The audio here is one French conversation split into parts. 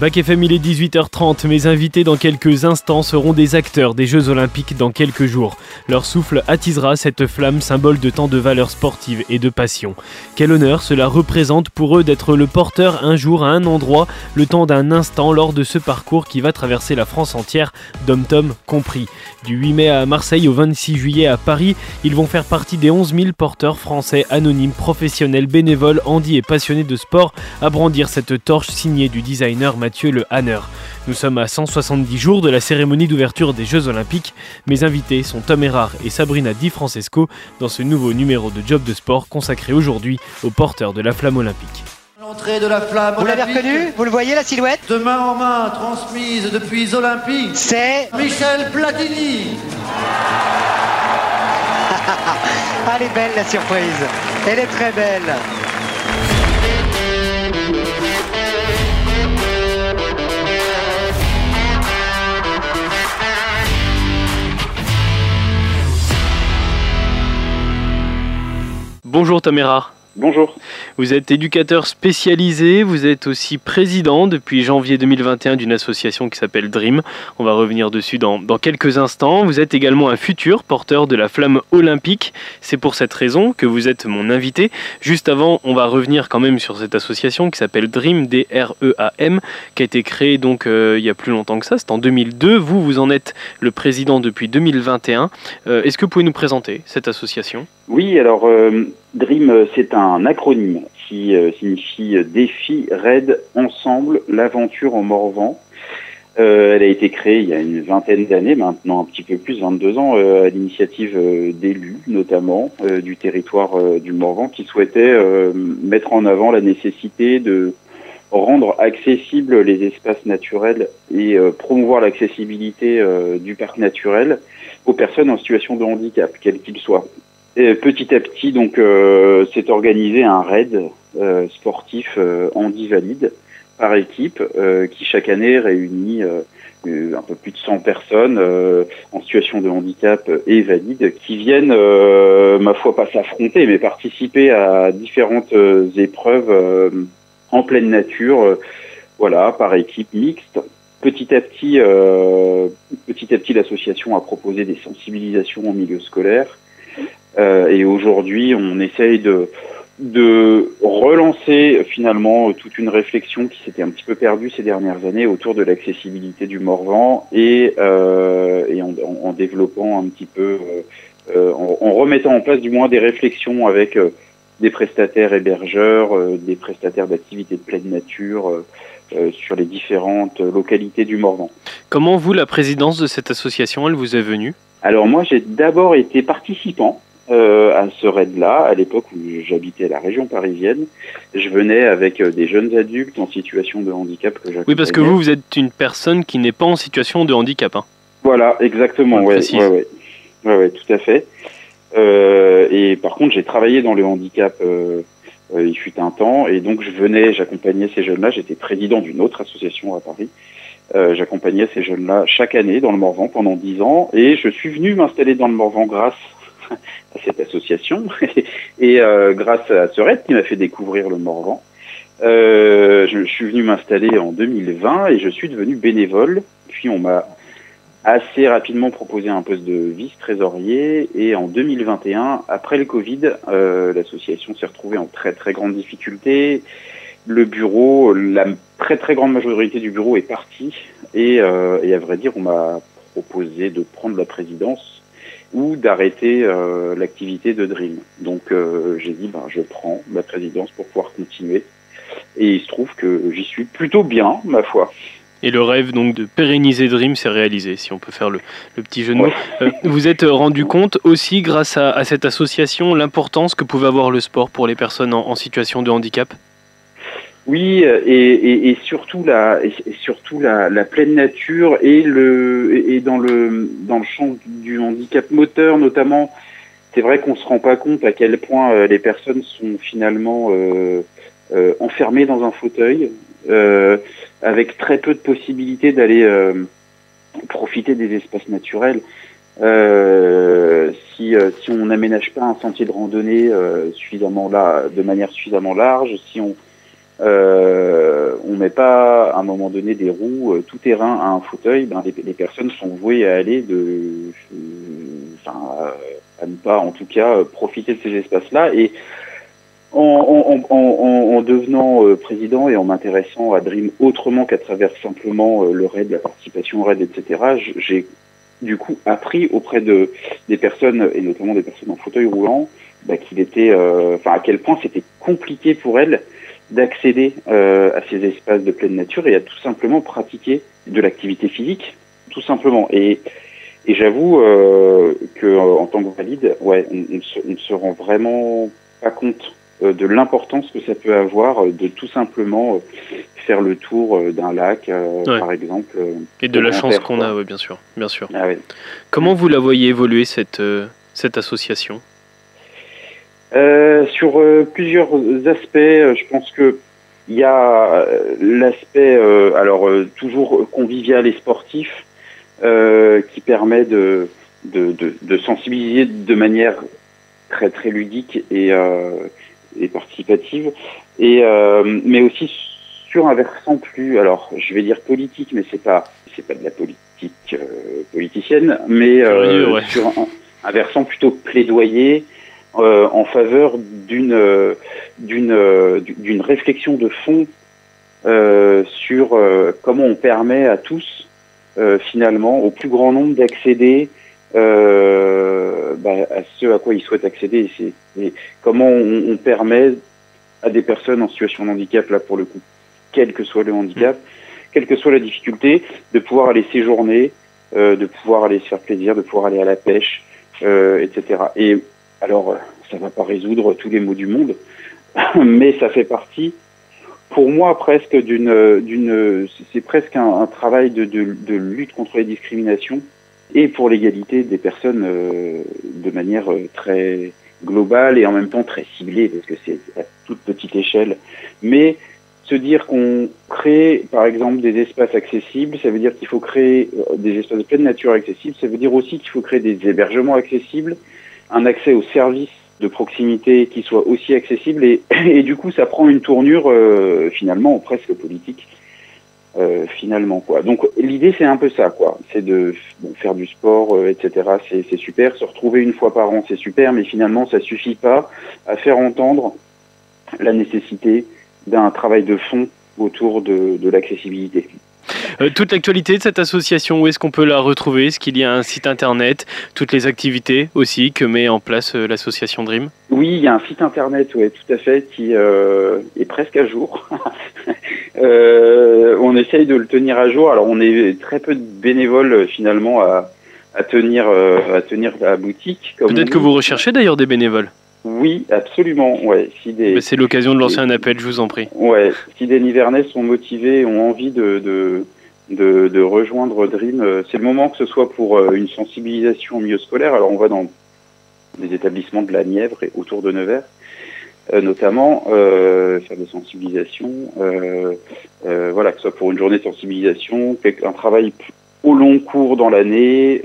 Bac FM, il est 18h30. Mes invités dans quelques instants seront des acteurs des Jeux Olympiques dans quelques jours. Leur souffle attisera cette flamme, symbole de tant de valeurs sportives et de passion. Quel honneur cela représente pour eux d'être le porteur un jour à un endroit, le temps d'un instant lors de ce parcours qui va traverser la France entière, dom-tom compris. Du 8 mai à Marseille au 26 juillet à Paris, ils vont faire partie des 11 000 porteurs français anonymes, professionnels, bénévoles, handis et passionnés de sport à brandir cette torche signée du designer Mathieu Le Hanner. Nous sommes à 170 jours de la cérémonie d'ouverture des Jeux Olympiques. Mes invités sont Tom Erard et Sabrina Di Francesco dans ce nouveau numéro de Job de Sport consacré aujourd'hui aux porteurs de la flamme olympique. L'entrée de la flamme Vous l'avez reconnu Vous le voyez la silhouette De main en main, transmise depuis Olympique. C'est Michel Platini. elle est belle la surprise. Elle est très belle. Bonjour Taméra. Bonjour. Vous êtes éducateur spécialisé, vous êtes aussi président depuis janvier 2021 d'une association qui s'appelle Dream. On va revenir dessus dans, quelques instants. Vous êtes également un futur porteur de la flamme olympique. C'est pour cette raison que vous êtes mon invité. Juste avant, on va revenir quand même sur cette association qui s'appelle Dream, D-R-E-A-M, qui a été créée donc euh, il y a plus longtemps que ça, c'est en 2002. Vous, vous en êtes le président depuis 2021. Euh, Est-ce que vous pouvez nous présenter cette association? Oui, alors euh, Dream, c'est un acronyme qui euh, signifie Défi, Raid, Ensemble, l'aventure en Morvan. Euh, elle a été créée il y a une vingtaine d'années, maintenant un petit peu plus, 22 ans, euh, à l'initiative d'élus, notamment du territoire du Morvan, qui souhaitaient mettre en avant la nécessité de rendre accessibles les espaces naturels et promouvoir l'accessibilité du parc naturel aux personnes en situation de handicap, quel qu'il soit. Et petit à petit, donc, euh, s'est organisé un raid euh, sportif euh, handi valide par équipe euh, qui chaque année réunit euh, un peu plus de 100 personnes euh, en situation de handicap et valides qui viennent, ma foi, pas s'affronter, mais participer à différentes épreuves en pleine nature, voilà, par équipe mixte. Petit à petit, petit à petit, l'association a proposé des sensibilisations au milieu scolaire. Euh, et aujourd'hui, on essaye de, de relancer finalement toute une réflexion qui s'était un petit peu perdue ces dernières années autour de l'accessibilité du Morvan et, euh, et en, en, développant un petit peu, euh, en, en, remettant en place du moins des réflexions avec euh, des prestataires hébergeurs, euh, des prestataires d'activités de pleine nature. sur les différentes localités du Morvan. Comment vous, la présidence de cette association, elle vous est venue? Alors moi, j'ai d'abord été participant euh, à ce raid-là, à l'époque où j'habitais la région parisienne. Je venais avec euh, des jeunes adultes en situation de handicap que j'accompagnais. Oui, parce que vous, vous êtes une personne qui n'est pas en situation de handicap. Hein. Voilà, exactement. Ouais, ouais, ouais, ouais, ouais, tout à fait. Euh, et par contre, j'ai travaillé dans le handicap. Euh, euh, il fut un temps, et donc je venais, j'accompagnais ces jeunes-là. J'étais président d'une autre association à Paris. Euh, j'accompagnais ces jeunes-là chaque année dans le Morvan pendant dix ans, et je suis venu m'installer dans le Morvan grâce à cette association et euh, grâce à raid qui m'a fait découvrir le Morvan. Euh, je, je, suis venu m'installer en 2020 et je suis devenu bénévole. Puis on m'a assez rapidement proposé un poste de vice-trésorier et en 2021, après le Covid, euh, l'association s'est retrouvée en très très grande difficulté. Le bureau, la très très grande majorité du bureau est partie et, euh, et à vrai dire, on m'a proposé de prendre la présidence ou d'arrêter euh, l'activité de Dream. Donc euh, j'ai dit, ben, je prends la présidence pour pouvoir continuer. Et il se trouve que j'y suis plutôt bien, ma foi. Et le rêve donc de pérenniser Dream s'est réalisé, si on peut faire le, le petit jeu de mots. Ouais. Euh, vous êtes rendu compte aussi, grâce à, à cette association, l'importance que pouvait avoir le sport pour les personnes en, en situation de handicap? Oui, et, et, et, surtout la, et surtout la, la, pleine nature et le et dans le dans le champ du handicap moteur notamment. C'est vrai qu'on se rend pas compte à quel point euh, les personnes sont finalement euh, euh, enfermées dans un fauteuil, euh, avec très peu de possibilités d'aller euh, profiter des espaces naturels. si si on n'aménage pas un sentier de randonnée suffisamment là, de manière suffisamment large, si on euh, on met pas à un moment donné des roues euh, tout terrain à un fauteuil, ben, les, personnes sont vouées à aller de, enfin, à ne pas en tout cas profiter de ces espaces-là et en, en, en, en devenant euh, président et en m'intéressant à Dream autrement qu'à travers simplement euh, le RAID, la participation au RAID, etc., j'ai du coup appris auprès de des personnes et notamment des personnes en fauteuil roulant bah, qu'il était, euh, enfin à quel point c'était compliqué pour elles d'accéder euh, à ces espaces de pleine nature et à tout simplement pratiquer de l'activité physique, tout simplement. Et, et j'avoue euh, que en tant que valide, ouais, on, on, se, on, ne se, rend vraiment pas compte euh, de l'importance que ça peut avoir de tout simplement faire le tour d'un lac, ouais. par exemple. Et de la chance qu'on a, oui, bien sûr, bien sûr. Ah, ouais. Comment vous la voyez évoluer cette cette association? Euh, sur euh, plusieurs aspects, euh, je pense que il y a l'aspect, alors toujours convivial et sportif, qui permet de, de, de, de, sensibiliser de manière très très ludique et, et participative, et mais aussi sur un versant plus, alors je vais dire politique, mais c'est pas c'est pas de la politique politicienne, mais ouais. sur un, un, versant plutôt plaidoyer euh, en faveur d'une euh, d'une euh, d'une réflexion de fond euh, sur comment on permet à tous finalement au plus grand nombre d'accéder bah, à ce à quoi ils souhaitent accéder. Et comment on, on, permet à des personnes en situation de handicap là pour le coup quel que soit le handicap quelle que soit la difficulté de pouvoir aller séjourner de pouvoir aller se faire plaisir de pouvoir aller à la pêche etc et alors, ça ne va pas résoudre tous les maux du monde, mais ça fait partie, pour moi, presque d'une, d'une, c'est presque un, un travail de, de, de, lutte contre les discriminations et pour l'égalité des personnes euh, de manière euh, très globale et en même temps très ciblée, parce que c'est à toute petite échelle. Mais se dire qu'on crée, par exemple, des espaces accessibles, ça veut dire qu'il faut créer euh, des espaces de pleine nature accessibles, ça veut dire aussi qu'il faut créer des hébergements accessibles, un accès aux services de proximité qui soit aussi accessible et, et du coup ça prend une tournure euh, finalement presque politique euh, finalement quoi. Donc l'idée c'est un peu ça quoi, c'est de bon, faire du sport euh, etc. C'est super, se retrouver une fois par an c'est super, mais finalement ça suffit pas à faire entendre la nécessité d'un travail de fond autour de, de l'accessibilité. Euh, toute l'actualité de cette association, où est-ce qu'on peut la retrouver? Est-ce qu'il y a un site internet? Toutes les activités aussi que met en place euh, l'association Dream? Oui, il y a un site internet, oui, tout à fait, qui euh, est presque à jour. on essaye de le tenir à jour. Alors, on est très peu de bénévoles finalement à, à tenir, à tenir la boutique. Peut-être que vous recherchez d'ailleurs des bénévoles oui, absolument. Ouais. Si des, c'est l'occasion de lancer un appel, je vous en prie. Ouais. Si des Nivernais sont motivés, ont envie de, de, de, de rejoindre Dream, euh, c'est le moment que ce soit pour euh, une sensibilisation au milieu scolaire. Alors on va dans des établissements de la Nièvre et autour de Nevers, euh, notamment euh, faire des sensibilisations. Euh, euh, voilà, que ce soit pour une journée de sensibilisation, un travail au long cours dans l'année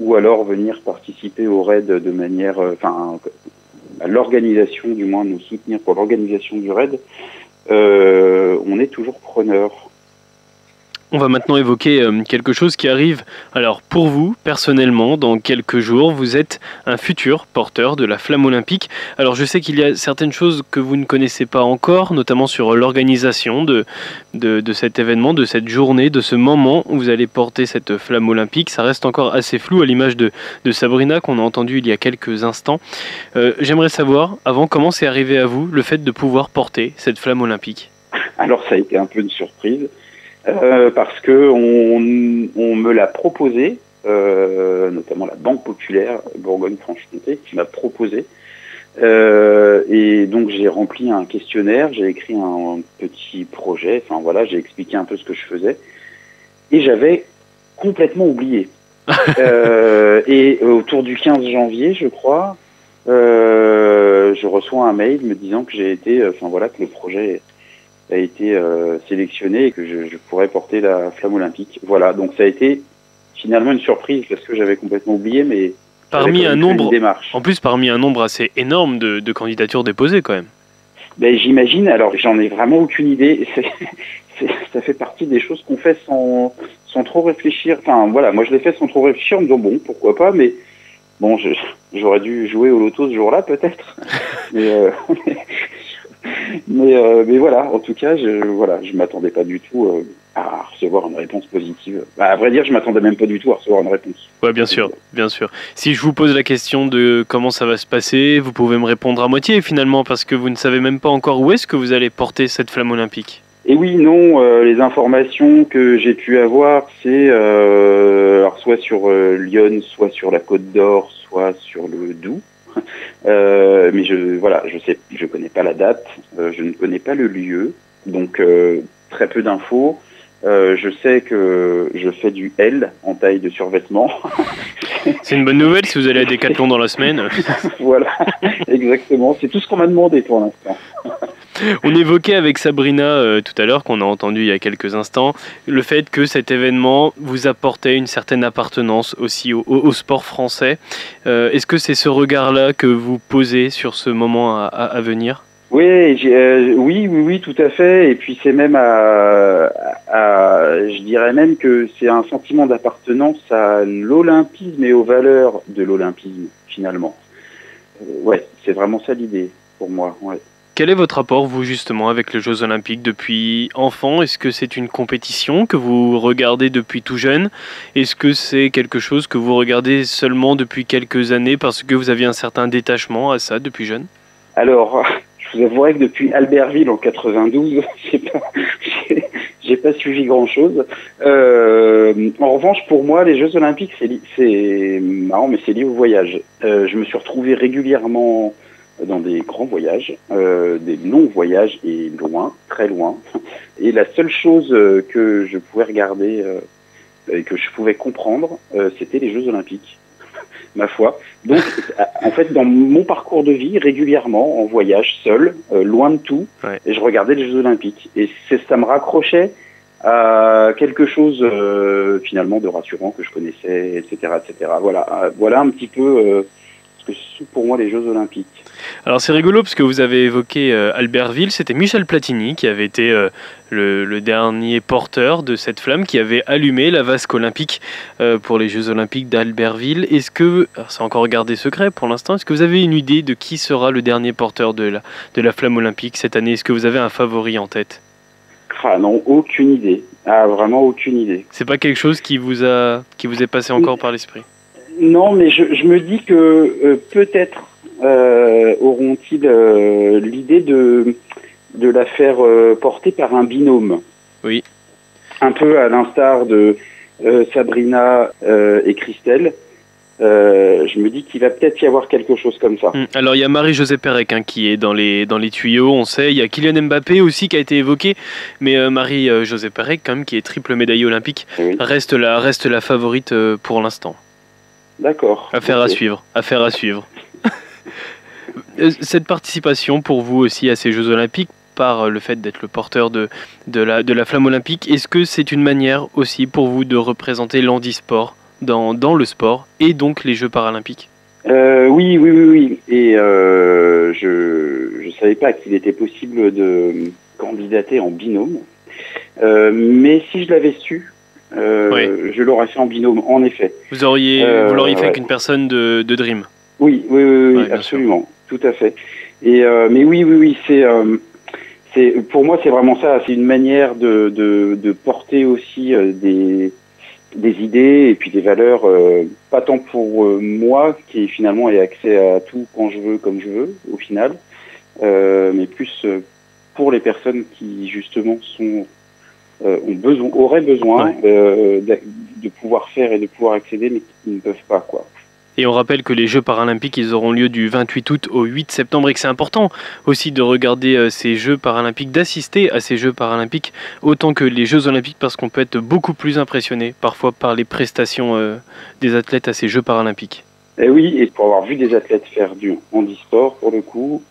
ou alors venir participer au raid de manière, enfin, à l'organisation, du moins nous soutenir pour l'organisation du raid, euh, on est toujours preneur. On va maintenant évoquer quelque chose qui arrive. Alors pour vous, personnellement, dans quelques jours, vous êtes un futur porteur de la flamme olympique. Alors je sais qu'il y a certaines choses que vous ne connaissez pas encore, notamment sur l'organisation de, de, de, cet événement, de cette journée, de ce moment où vous allez porter cette flamme olympique. Ça reste encore assez flou à l'image de, de, Sabrina qu'on a entendu il y a quelques instants. Euh, J'aimerais savoir, avant, comment c'est arrivé à vous le fait de pouvoir porter cette flamme olympique? Alors ça a été un peu une surprise. Euh, parce que on, on me l'a proposé, euh, notamment la Banque Populaire Bourgogne-Franche-Comté, qui m'a proposé. Euh, et donc j'ai rempli un questionnaire, j'ai écrit un petit projet, enfin voilà, j'ai expliqué un peu ce que je faisais, et j'avais complètement oublié. Euh, et autour du 15 janvier, je crois, euh, je reçois un mail me disant que j'ai été, enfin voilà, que le projet a été euh, sélectionné et que je, je, pourrais porter la flamme olympique. Voilà, donc ça a été finalement une surprise parce que j'avais complètement oublié, mais parmi un nombre, en plus parmi un nombre assez énorme de, de candidatures déposées quand même. Ben, j'imagine. Alors, j'en ai vraiment aucune idée. ça fait partie des choses qu'on fait sans, sans trop réfléchir. Enfin, voilà, moi je l'ai fait sans trop réfléchir, en me disant bon, pourquoi pas, mais bon, j'aurais dû jouer au loto ce jour-là peut-être. mais, euh, mais, euh, mais, voilà, en tout cas, je, voilà, je m'attendais pas du tout euh, à recevoir une réponse positive. Bah, à vrai dire, je m'attendais même pas du tout à recevoir une réponse. Ouais, bien sûr, bien sûr. Si je vous pose la question de comment ça va se passer, vous pouvez me répondre à moitié finalement, parce que vous ne savez même pas encore où est-ce que vous allez porter cette flamme olympique. Et oui, non, euh, les informations que j'ai pu avoir, c'est euh, alors soit sur euh, Lyon, soit sur la Côte d'Or, soit sur le Doubs. Mais je voilà, je sais, je connais pas la date, je ne connais pas le lieu, donc très peu d'infos. Je sais que je fais du L en taille de survêtement. C'est une bonne nouvelle si vous allez à Decathlon dans la semaine. voilà, exactement. C'est tout ce qu'on m'a demandé pour l'instant. On évoquait avec Sabrina euh, tout à l'heure, qu'on a entendu il y a quelques instants, le fait que cet événement vous apportait une certaine appartenance aussi au, sport français. Euh, est-ce que c'est ce regard-là que vous posez sur ce moment à, venir? Oui, euh, oui, oui, oui, tout à fait. Et puis c'est même à, je dirais même que c'est un sentiment d'appartenance à l'olympisme et aux valeurs de l'olympisme finalement. ouais, c'est vraiment ça l'idée pour moi. Ouais. Quel est votre rapport, vous, justement, avec les Jeux Olympiques depuis enfant? Est-ce que c'est une compétition que vous regardez depuis tout jeune? Est-ce que c'est quelque chose que vous regardez seulement depuis quelques années parce que vous aviez un certain détachement à ça depuis jeune? Alors, je vous avouerai que depuis Albertville en 92, j'ai pas, j'ai pas suivi grand-chose. Euh, en revanche, pour moi, les Jeux Olympiques, c'est marrant, mais c'est lié au voyage. Euh, je me suis retrouvé régulièrement dans des grands voyages, euh, des longs voyages et loin, très loin. Et la seule chose euh, que je pouvais regarder euh, et que je pouvais comprendre, euh, c'était les Jeux Olympiques, ma foi. Donc, en fait, dans mon parcours de vie, régulièrement, en voyage, seul, loin de tout, et je regardais les Jeux Olympiques. Et ça me raccrochait à quelque chose finalement de rassurant que je connaissais, etc., etc. Voilà, voilà un petit peu que pour moi les Jeux Olympiques. Alors c'est rigolo parce que vous avez évoqué euh, Albertville, c'était Michel Platini qui avait été euh, le, dernier porteur de cette flamme qui avait allumé la vasque olympique euh, pour les Jeux Olympiques d'Albertville. Est-ce que, c'est encore gardé secret pour l'instant, est-ce que vous avez une idée de qui sera le dernier porteur de la, de la flamme olympique cette année? Est-ce que vous avez un favori en tête? Ah non, aucune idée. Ah, vraiment aucune idée. C'est pas quelque chose qui vous a qui vous est passé encore par l'esprit? Non, mais je, je, me dis que peut-être euh, auront-ils euh, l'idée de, de la faire euh, porter par un binôme Oui. Un peu à l'instar de Sabrina et Christelle. je me dis qu'il va peut-être y avoir quelque chose comme ça. Hum, alors il y a Marie-Josée Pérec hein, qui est dans les, dans les tuyaux, on sait. Il y a Kylian Mbappé aussi qui a été évoqué, mais Marie-Josée Pérec, quand même, qui est triple médaille olympique, reste, la, reste la favorite pour l'instant. D'accord. Affaire à suivre. Affaire à suivre. Euh, cette participation pour vous aussi à ces Jeux Olympiques, par le fait d'être le porteur de, de, la, de la flamme olympique, est-ce que c'est une manière aussi pour vous de représenter l'handisport dans, dans le sport et donc les Jeux paralympiques? Euh, oui, oui, oui, oui. Et euh, je ne savais pas qu'il était possible de candidater en binôme. mais si je l'avais su, je l'aurais fait en binôme, en effet. Vous auriez, vous l'auriez fait avec une personne de, de Dream oui, oui, oui, absolument, tout à fait. Et euh, mais oui, oui, oui, c'est euh, c'est pour moi c'est vraiment ça. C'est une manière de, de, de porter aussi euh, des des idées et puis des valeurs, pas tant pour moi qui finalement ai accès à tout quand je veux, comme je veux, au final, mais plus pour les personnes qui justement sont ont besoin, auraient besoin de, de pouvoir faire et de pouvoir accéder, mais qui ne peuvent pas, quoi. Et on rappelle que les Jeux paralympiques, ils auront lieu du 28 août au 8 septembre et que c'est important aussi de regarder euh, ces Jeux paralympiques, d'assister à ces Jeux paralympiques autant que les Jeux olympiques parce qu'on peut être beaucoup plus impressionné parfois par les prestations euh, des athlètes à ces Jeux paralympiques. Et eh oui, et pour avoir vu des athlètes faire du handisport, pour le coup,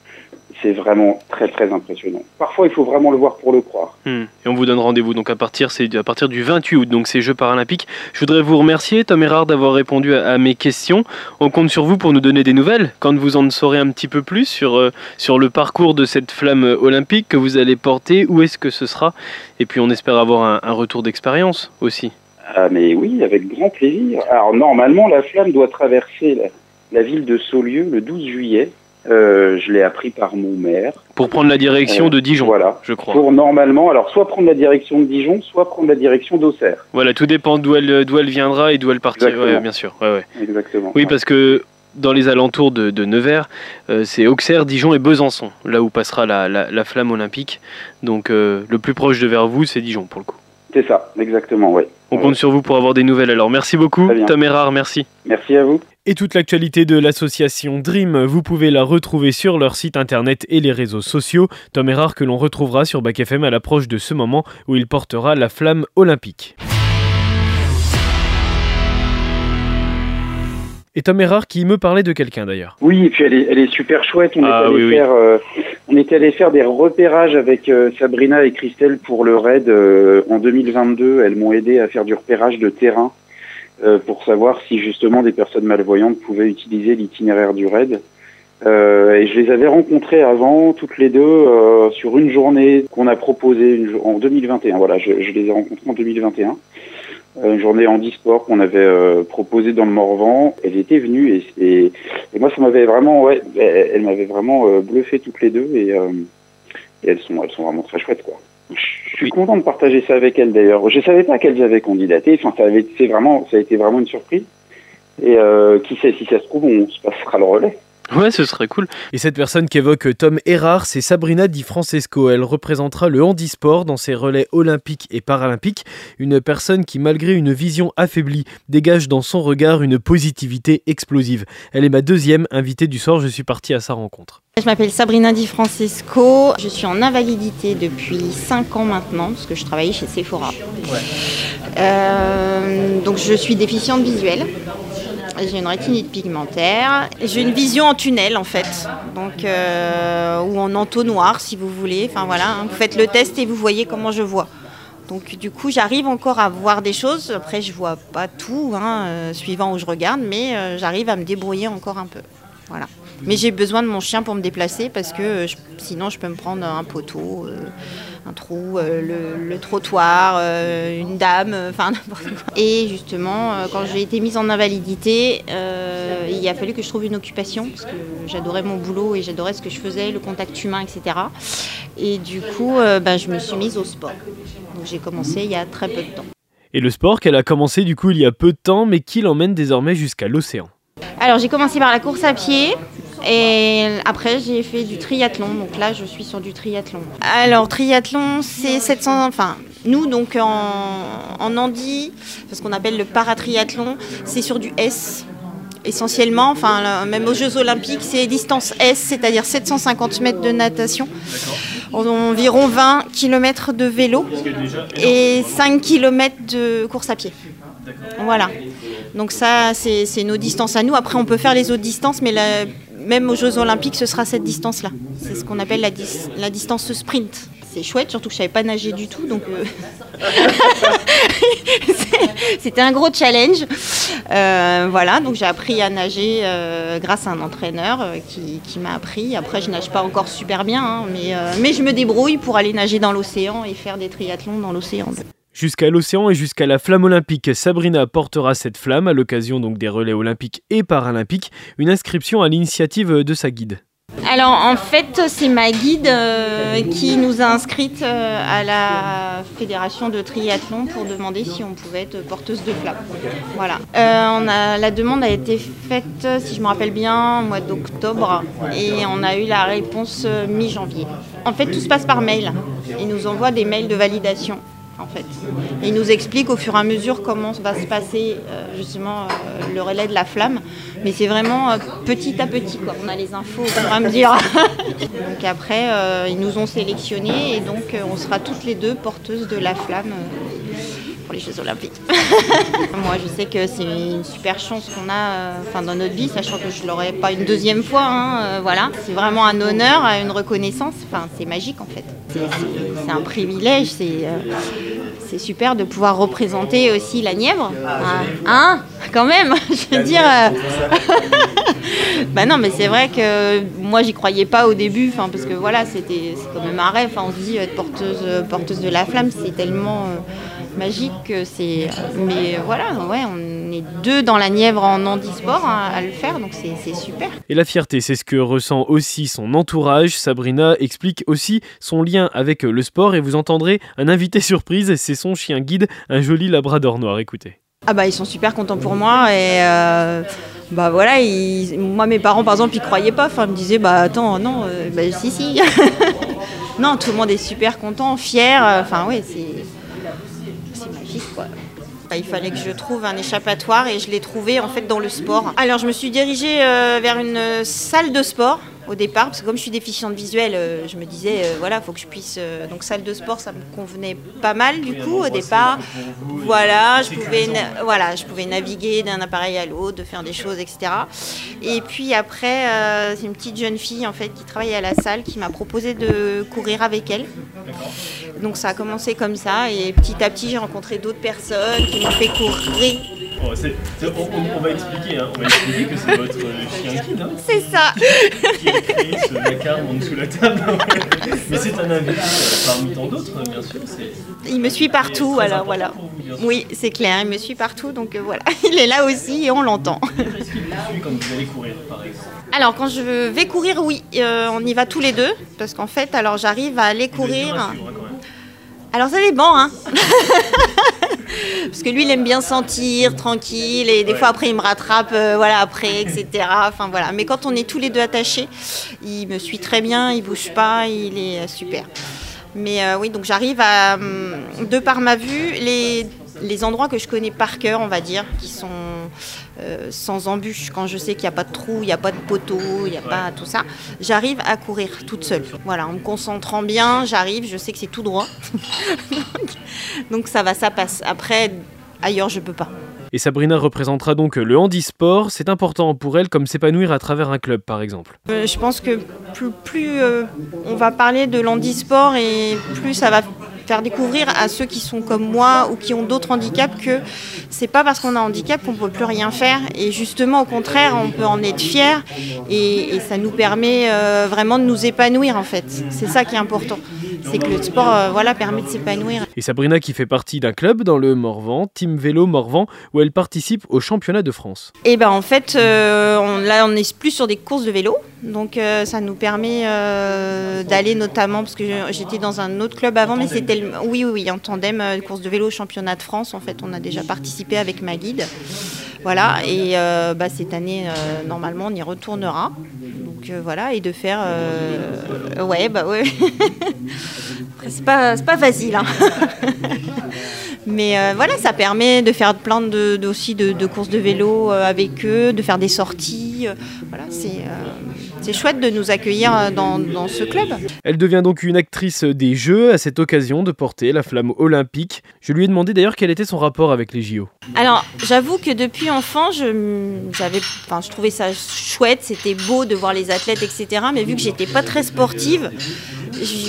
c'est vraiment très très impressionnant. Parfois, il faut vraiment le voir pour le croire. Hmm. Et on vous donne rendez-vous donc à partir, c'est à partir du 28 août, donc ces Jeux paralympiques. Je voudrais vous remercier, Tom Erard, d'avoir répondu à, mes questions. On compte sur vous pour nous donner des nouvelles quand vous en saurez un petit peu plus sur, euh, sur le parcours de cette flamme olympique que vous allez porter, où est-ce que ce sera, et puis on espère avoir un, un retour d'expérience aussi. Ah mais oui, avec grand plaisir. Alors normalement, la flamme doit traverser la, la ville de Saulieu le 12 juillet. Euh, je l'ai appris par mon maire. Pour prendre la direction euh, de Dijon, voilà. je crois. Pour normalement, alors soit prendre la direction de Dijon, soit prendre la direction d'Auxerre. Voilà, tout dépend d'où elle, elle viendra et d'où elle partira. Ouais, bien sûr. Ouais, Exactement. Oui, parce que dans les alentours de, de Nevers, euh, c'est Auxerre, Dijon et Besançon, là où passera la, la, flamme olympique. Donc le plus proche de vers vous, c'est Dijon pour le coup. C'est ça, exactement, oui. On compte sur vous pour avoir des nouvelles alors. Merci beaucoup, Tom Erard, merci. Merci à vous. Et toute l'actualité de l'association Dream, vous pouvez la retrouver sur leur site internet et les réseaux sociaux. Tom Erard que l'on retrouvera sur Bac FM à l'approche de ce moment où il portera la flamme olympique. Et Tom Erard qui me parlait de quelqu'un d'ailleurs. Oui, et puis elle est, elle est super chouette. On, ah, est allé faire, euh, on était allé faire des repérages avec euh, Sabrina et Christelle pour le raid euh, en 2022. Elles m'ont aidé à faire du repérage de terrain pour savoir si justement des personnes malvoyantes pouvaient utiliser l'itinéraire du raid. et je les avais rencontrées avant, toutes les deux, sur une journée qu'on a proposée en 2021. Voilà, je, je les ai rencontrées en 2021 une journée handisport qu'on avait euh, proposée dans le Morvan. Elle était venue et, et, moi ça m'avait vraiment, ouais, elle, m'avait vraiment euh, bluffé toutes les deux et, euh, et, elles sont, elles sont vraiment très chouettes quoi. Je suis content de partager ça avec elles d'ailleurs. Je savais pas qu'elles avaient candidaté. Enfin, ça avait, c'est vraiment, ça a été vraiment une surprise. Et qui sait si ça se trouve, on se passera le relais. Ouais, ce serait cool. Et cette personne qu'évoque Tom Erard, c'est Sabrina Di Francesco. Elle représentera le handisport dans ses relais olympiques et paralympiques. Une personne qui, malgré une vision affaiblie, dégage dans son regard une positivité explosive. Elle est ma deuxième invitée du soir. Je suis parti à sa rencontre. Je m'appelle Sabrina Di Francesco. Je suis en invalidité depuis 5 ans maintenant, parce que je travaillais chez Sephora. Euh, donc je suis déficiente visuelle j'ai une rétinite pigmentaire. J'ai une vision en tunnel en fait, donc euh, ou en entonnoir si vous voulez. Enfin voilà, hein. vous faites le test et vous voyez comment je vois. Donc du coup, j'arrive encore à voir des choses. Après, je vois pas tout, hein, euh, suivant où je regarde, mais euh, j'arrive à me débrouiller encore un peu. Voilà. Mais j'ai besoin de mon chien pour me déplacer parce que sinon, je peux me prendre un poteau un trou, euh, le, trottoir, euh, une dame, euh, enfin n'importe quoi. Et justement, quand j'ai été mise en invalidité, il a fallu que je trouve une occupation parce que j'adorais mon boulot et j'adorais ce que je faisais, le contact humain, etc. Et du coup, bah, je me suis mise au sport. Donc j'ai commencé il y a très peu de temps. Et le sport qu'elle a commencé du coup il y a peu de temps, mais qui l'emmène désormais jusqu'à l'océan. Alors j'ai commencé par la course à pied. Et après, j'ai fait du triathlon. Donc là, je suis sur du triathlon. Alors, triathlon, c'est 700. Enfin, nous, donc en, en Andy, ce qu'on appelle le paratriathlon, c'est sur du S. Essentiellement, enfin, même aux Jeux Olympiques, c'est distance S, c'est-à-dire 750 mètres de natation, environ 20 km de vélo et 5 km de course à pied. Voilà. Donc ça, c'est nos distances à nous. Après, on peut faire les autres distances, mais la, même aux Jeux Olympiques, ce sera cette distance-là. C'est ce qu'on appelle la, la, distance sprint. C'est chouette, surtout que je savais pas nager du tout, donc euh, c'était un gros challenge. Euh, voilà, donc j'ai appris à nager euh, grâce à un entraîneur qui, m'a appris. Après, je nage pas encore super bien, hein, mais, mais je me débrouille pour aller nager dans l'océan et faire des triathlons dans l'océan. Jusqu'à l'océan et jusqu'à la flamme olympique, Sabrina portera cette flamme à l'occasion des relais olympiques et paralympiques, une inscription à l'initiative de sa guide. Alors en fait c'est ma guide euh, qui nous a inscrites euh, à la fédération de triathlon pour demander si on pouvait être porteuse de flamme. Voilà. Euh, la demande a été faite, si je me rappelle bien, au mois d'octobre et on a eu la réponse mi-janvier. En fait tout se passe par mail. Ils nous envoient des mails de validation en fait. il nous explique au fur et à mesure comment va se passer euh, justement euh, le relais de la flamme. Mais c'est vraiment euh, petit à petit, quoi. On a les infos au fur et à donc après, ils nous ont sélectionnés et donc on sera toutes les deux porteuses de la flamme pour les Jeux Olympiques. Moi, je sais que c'est une super chance qu'on a enfin, dans notre vie, sachant que je ne l'aurai pas une deuxième fois. Hein, voilà. C'est vraiment un honneur, une reconnaissance. Enfin, c'est magique en fait. C'est un privilège. C'est c'est super de pouvoir représenter aussi la Nièvre. Hein, hein? Quand même, je veux dire. bah non, mais c'est vrai que moi, j'y croyais pas au début, parce que voilà, c'était quand même un rêve. on se dit être porteuse, porteuse de la flamme, c'est tellement euh, magique que c'est. Mais voilà, ouais, on est deux dans la Nièvre en handisport hein, à le faire, donc c'est super. Et la fierté, c'est ce que ressent aussi son entourage. Sabrina explique aussi son lien avec le sport et vous entendrez un invité surprise, c'est son chien guide, un joli labrador noir. Écoutez. Ah bah ils sont super contents pour moi et euh, bah voilà, moi mes parents par exemple ils croyaient pas, enfin ils me disaient bah attends non, euh, bah si si. non tout le monde est super content, fier, enfin oui c'est Bah, il fallait que je trouve un échappatoire et je l'ai trouvé en fait dans le sport. Alors je me suis dirigée vers une salle de sport au départ, parce que comme je suis déficiente visuelle, euh, je me disais, euh, voilà, il faut que je puisse. Euh, donc, salle de sport, ça me convenait pas mal du coup au départ. Voilà, je pouvais, voilà, je pouvais naviguer d'un appareil à l'autre, de faire des choses, etc. Et puis après, c'est une petite jeune fille en fait qui travaillait à la salle qui m'a proposé de courir avec elle. Donc, ça a commencé comme ça, et petit à petit, j'ai rencontré d'autres personnes qui m'ont fait courir on, va expliquer, hein. on va expliquer que c'est votre chien guide. Hein, c'est ça. Qui a créé ce en dessous de la table. Mais c'est un invité euh, parmi tant d'autres, bien sûr. Il me suit partout, alors voilà. oui, c'est clair, il me suit partout, donc euh, voilà. Il est là aussi et on l'entend. Est-ce qu'il vous suit quand vous allez courir, par exemple alors quand je vais courir, oui, euh, on y va tous les deux, parce qu'en fait, alors j'arrive à aller courir. Hein, alors ça dépend, hein. Parce que lui, il aime bien sentir, tranquille, et des fois après, il me rattrape, euh, voilà, après, etc. Enfin voilà. Mais quand on est tous les deux attachés, il me suit très bien, il bouge pas, il est euh, super. Mais euh, oui, donc j'arrive à, hum, de par ma vue, les les endroits que je connais par cœur, on va dire, qui sont euh, sans embûches, quand je sais qu'il n'y a pas de trou, il n'y a pas de poteau, il n'y a pas tout ça, j'arrive à courir toute seule. Voilà, en me concentrant bien, j'arrive, je sais que c'est tout droit. donc, ça va, ça passe. Après, ailleurs, je peux pas. Et Sabrina représentera donc le handisport. C'est important pour elle comme s'épanouir à travers un club, par exemple. Euh, je pense que plus, euh, on va parler de l'handisport et plus ça va faire découvrir à ceux qui sont comme moi ou qui ont d'autres handicaps que c'est pas parce qu'on a un handicap qu'on peut plus rien faire. Et justement au contraire on peut en être fier et, ça nous permet euh, vraiment de nous épanouir en fait. C'est ça qui est important. C'est que le sport euh, voilà permet de s'épanouir. Et Sabrina qui fait partie d'un club dans le Morvan Team Vélo Morvan où elle participe au championnat de France. Et ben en fait euh, on, là on est plus sur des courses de vélo. Donc ça nous permet d'aller notamment parce que j'étais dans un autre club avant mais c'était oui, oui, en tandem, euh, course de vélo championnat de France. En fait, on a déjà participé avec ma guide. Voilà, et euh, bah, cette année, euh, normalement, on y retournera. Donc voilà, et de faire. ouais, bah ouais. c'est pas, facile. Hein. Mais voilà, ça permet de faire plein de, de, courses de vélo avec eux, de faire des sorties. voilà, c'est c'est chouette de nous accueillir euh, dans, ce club. Elle devient donc une actrice des Jeux à cette occasion de porter la flamme olympique. Je lui ai demandé d'ailleurs quel était son rapport avec les JO. Alors j'avoue que depuis enfant, je, j'avais, enfin, je trouvais ça chouette, c'était beau de voir les athlètes, etc. Mais vu que j'étais pas très sportive,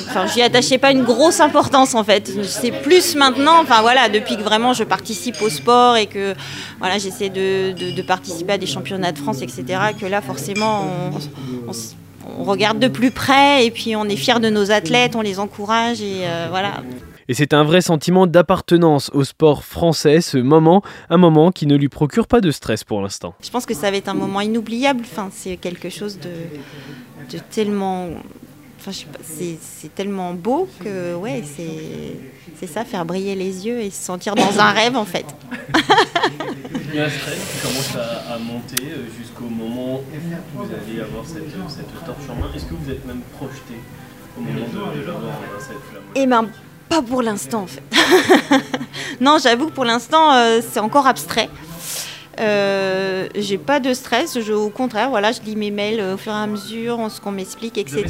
enfin, j'y attachais pas une grosse importance en fait. C'est plus maintenant, enfin voilà, depuis que vraiment je participe au sport et que voilà, j'essaie de, de, participer à des championnats de France, etc. Que là, forcément, on, on, regarde de plus près et puis on est fier de nos athlètes, on les encourage et euh, voilà. Et c'est un vrai sentiment d'appartenance au sport français, ce moment, un moment qui ne lui procure pas de stress pour l'instant. Je pense que ça va être un moment inoubliable. Enfin, c'est quelque chose de, de tellement Enfin, c'est tellement beau que ouais, c'est ça, faire briller les yeux et se sentir dans un rêve en fait. Il y a un stress qui commence à, monter euh, jusqu'au moment où vous allez avoir cette, cette torche en main. Est-ce que vous êtes même projeté au moment de, de l'avoir cette flamme Eh bien, pas pour l'instant en fait. non, j'avoue que pour l'instant, euh, c'est encore abstrait. Euh, j'ai pas de stress, au contraire, voilà, je lis mes mails au fur et à mesure, ce qu'on m'explique, etc.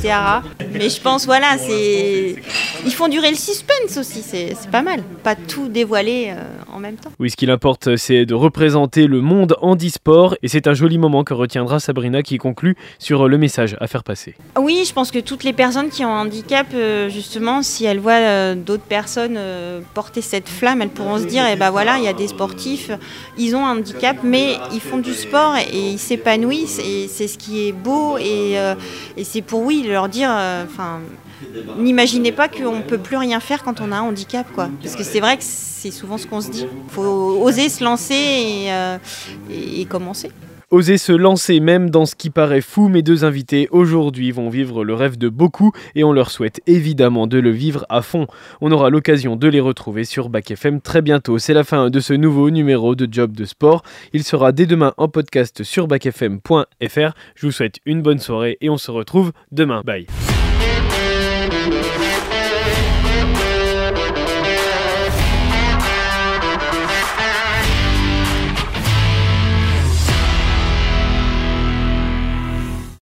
Mais je pense, voilà, c'est ils font durer le suspense aussi, c'est pas mal. Pas tout dévoiler euh, en même temps. Oui, ce qu'il importe, c'est de représenter le monde handisport et c'est un joli moment que retiendra Sabrina qui conclut sur le message à faire passer. Oui, je pense que toutes les personnes qui ont un handicap, euh, justement, si elles voient d'autres personnes porter cette flamme, elles pourront se dire, eh ben voilà, il y a des sportifs, ils ont un handicap, mais ils font du sport et ils s'épanouissent et c'est ce qui est beau et, et c'est pour oui leur dire, enfin n'imaginez pas qu'on ne peut plus rien faire quand on a un handicap, quoi. Parce que c'est vrai que c'est souvent ce qu'on se dit. Il faut oser se lancer et, euh, et, commencer. Oser se lancer même dans ce qui paraît fou, mes deux invités aujourd'hui vont vivre le rêve de beaucoup et on leur souhaite évidemment de le vivre à fond. On aura l'occasion de les retrouver sur Bac FM très bientôt. C'est la fin de ce nouveau numéro de Job de Sport. Il sera dès demain en podcast sur bacfm.fr. Je vous souhaite une bonne soirée et on se retrouve demain. Bye.